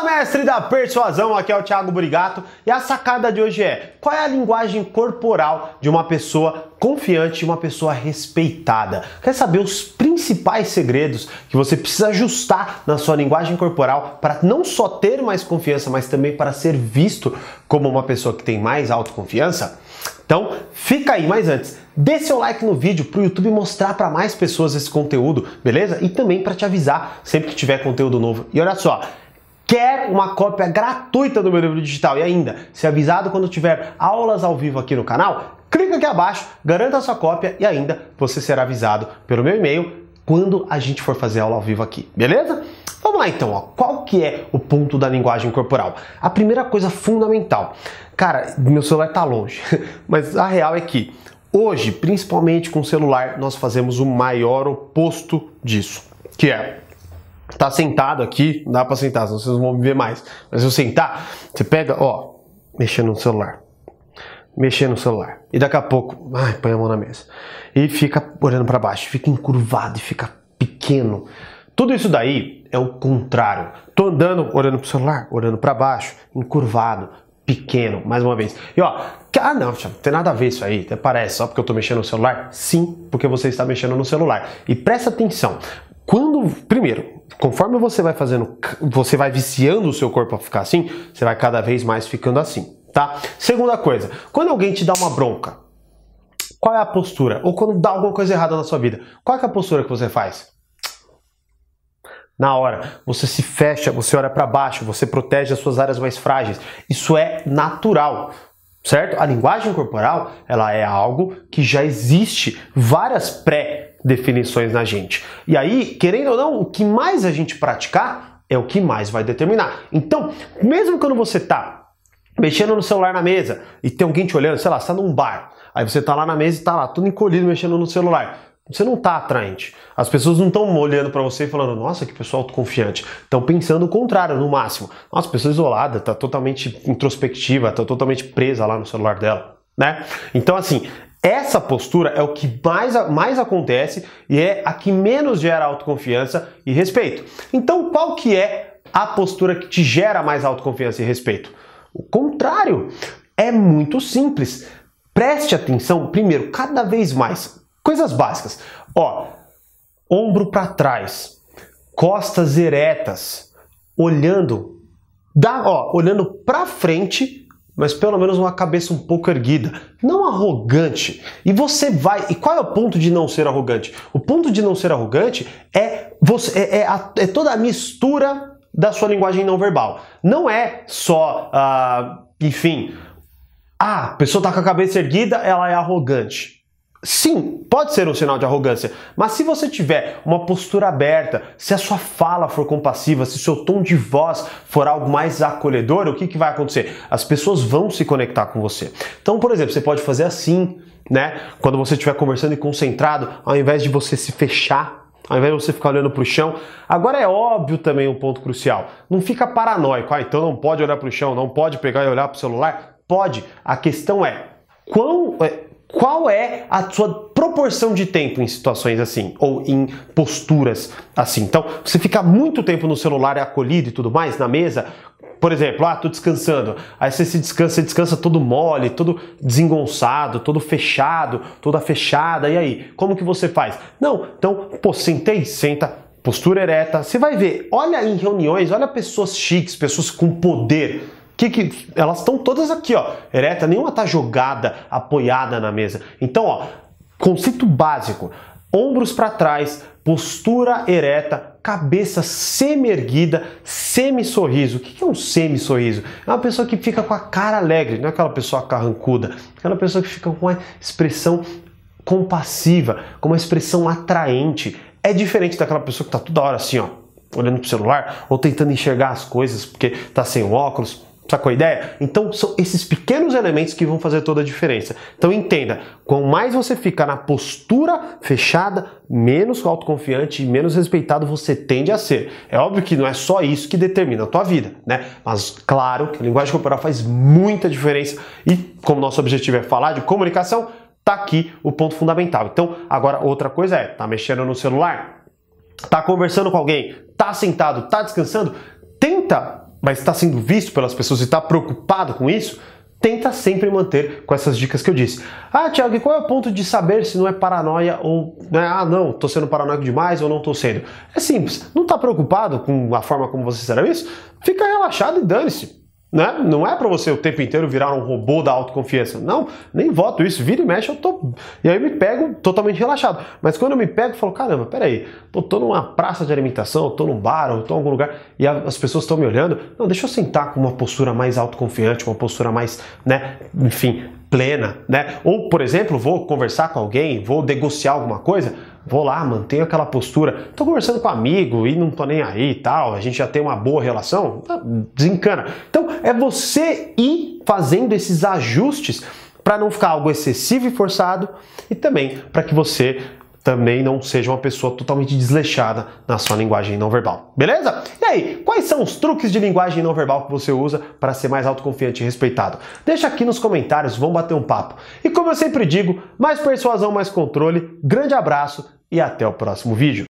Fala, mestre da persuasão, aqui é o Thiago Burigato e a sacada de hoje é: qual é a linguagem corporal de uma pessoa confiante e uma pessoa respeitada? Quer saber os principais segredos que você precisa ajustar na sua linguagem corporal para não só ter mais confiança, mas também para ser visto como uma pessoa que tem mais autoconfiança? Então, fica aí, mas antes, dê seu like no vídeo para o YouTube mostrar para mais pessoas esse conteúdo, beleza? E também para te avisar sempre que tiver conteúdo novo. E olha só, quer uma cópia gratuita do meu livro digital e ainda ser avisado quando tiver aulas ao vivo aqui no canal, clica aqui abaixo, garanta sua cópia e ainda você será avisado pelo meu e-mail quando a gente for fazer aula ao vivo aqui, beleza? Vamos lá então, ó. qual que é o ponto da linguagem corporal? A primeira coisa fundamental, cara, meu celular tá longe, mas a real é que hoje, principalmente com o celular, nós fazemos o maior oposto disso, que é tá sentado aqui, não dá para sentar, senão vocês vão me ver mais. Mas se eu sentar, você pega, ó, mexendo no celular. Mexendo no celular. E daqui a pouco, ai, põe a mão na mesa. E fica olhando para baixo, fica encurvado e fica pequeno. Tudo isso daí é o contrário. Tô andando, olhando pro celular, olhando para baixo, encurvado, pequeno, mais uma vez. E ó, ah não, não tem nada a ver isso aí, até parece, só porque eu tô mexendo no celular? Sim, porque você está mexendo no celular. E presta atenção, quando, primeiro, conforme você vai fazendo, você vai viciando o seu corpo a ficar assim, você vai cada vez mais ficando assim, tá? Segunda coisa, quando alguém te dá uma bronca, qual é a postura? Ou quando dá alguma coisa errada na sua vida, qual é a postura que você faz? Na hora, você se fecha, você olha para baixo, você protege as suas áreas mais frágeis. Isso é natural certo? A linguagem corporal, ela é algo que já existe várias pré definições na gente. E aí, querendo ou não, o que mais a gente praticar é o que mais vai determinar. Então, mesmo quando você tá mexendo no celular na mesa e tem alguém te olhando, sei lá, você tá num bar, aí você tá lá na mesa e tá lá, todo encolhido mexendo no celular. Você não tá atraente. As pessoas não estão olhando para você e falando, nossa, que pessoal autoconfiante. Estão pensando o contrário, no máximo. Nossa, pessoa isolada, tá totalmente introspectiva, tá totalmente presa lá no celular dela, né? Então, assim, essa postura é o que mais, mais acontece e é a que menos gera autoconfiança e respeito. Então, qual que é a postura que te gera mais autoconfiança e respeito? O contrário. É muito simples. Preste atenção, primeiro, cada vez mais. Coisas básicas. Ó, ombro para trás, costas eretas, olhando, dá, ó, olhando para frente mas pelo menos uma cabeça um pouco erguida, não arrogante. E você vai. E qual é o ponto de não ser arrogante? O ponto de não ser arrogante é você é, é, a, é toda a mistura da sua linguagem não verbal. Não é só, uh, enfim, ah, a pessoa está com a cabeça erguida, ela é arrogante. Sim, pode ser um sinal de arrogância, mas se você tiver uma postura aberta, se a sua fala for compassiva, se o seu tom de voz for algo mais acolhedor, o que, que vai acontecer? As pessoas vão se conectar com você. Então, por exemplo, você pode fazer assim, né? Quando você estiver conversando e concentrado, ao invés de você se fechar, ao invés de você ficar olhando para o chão. Agora é óbvio também um ponto crucial. Não fica paranoico, ah, então não pode olhar para o chão, não pode pegar e olhar para o celular. Pode. A questão é quão é, qual é a sua proporção de tempo em situações assim, ou em posturas assim. Então, você fica muito tempo no celular acolhido e tudo mais, na mesa, por exemplo, ah, tô descansando. Aí você se descansa, descansa todo mole, todo desengonçado, todo fechado, toda fechada. E aí, como que você faz? Não, então, pô, sentei, senta, postura ereta. Você vai ver, olha em reuniões, olha pessoas chiques, pessoas com poder que, que elas estão todas aqui, ó, ereta, nenhuma tá jogada, apoiada na mesa. Então, ó, conceito básico: ombros para trás, postura ereta, cabeça semi-erguida, semi-sorriso. O que é um semi-sorriso? É uma pessoa que fica com a cara alegre, não é aquela pessoa carrancuda, é aquela pessoa que fica com uma expressão compassiva, com uma expressão atraente. É diferente daquela pessoa que está toda hora assim, ó, olhando pro celular ou tentando enxergar as coisas porque está sem óculos. Sacou a ideia? Então são esses pequenos elementos que vão fazer toda a diferença. Então entenda, quanto mais você fica na postura fechada, menos autoconfiante e menos respeitado você tende a ser. É óbvio que não é só isso que determina a tua vida, né? Mas claro que a linguagem corporal faz muita diferença e como nosso objetivo é falar de comunicação, tá aqui o ponto fundamental. Então, agora outra coisa é, tá mexendo no celular? Tá conversando com alguém? Tá sentado? Tá descansando? Tenta mas está sendo visto pelas pessoas e está preocupado com isso, tenta sempre manter com essas dicas que eu disse. Ah, Tiago, qual é o ponto de saber se não é paranoia ou, né, ah, não, tô sendo paranoico demais ou não tô sendo? É simples, não tá preocupado com a forma como você será isso? Fica relaxado e dane-se. Né? Não é para você o tempo inteiro virar um robô da autoconfiança. Não, nem voto isso. Vira e mexe, eu tô. E aí eu me pego totalmente relaxado. Mas quando eu me pego, eu falo: caramba, peraí, pô, tô numa praça de alimentação, tô num bar, ou tô em algum lugar e as pessoas estão me olhando. Não, deixa eu sentar com uma postura mais autoconfiante, uma postura mais, né, enfim, plena, né? Ou, por exemplo, vou conversar com alguém, vou negociar alguma coisa vou lá, mantenho aquela postura. Tô conversando com um amigo e não tô nem aí e tal, a gente já tem uma boa relação, tá, desencana. Então é você ir fazendo esses ajustes para não ficar algo excessivo e forçado e também para que você também não seja uma pessoa totalmente desleixada na sua linguagem não verbal. Beleza? E aí, quais são os truques de linguagem não verbal que você usa para ser mais autoconfiante e respeitado? Deixa aqui nos comentários, vamos bater um papo. E como eu sempre digo, mais persuasão, mais controle. Grande abraço e até o próximo vídeo.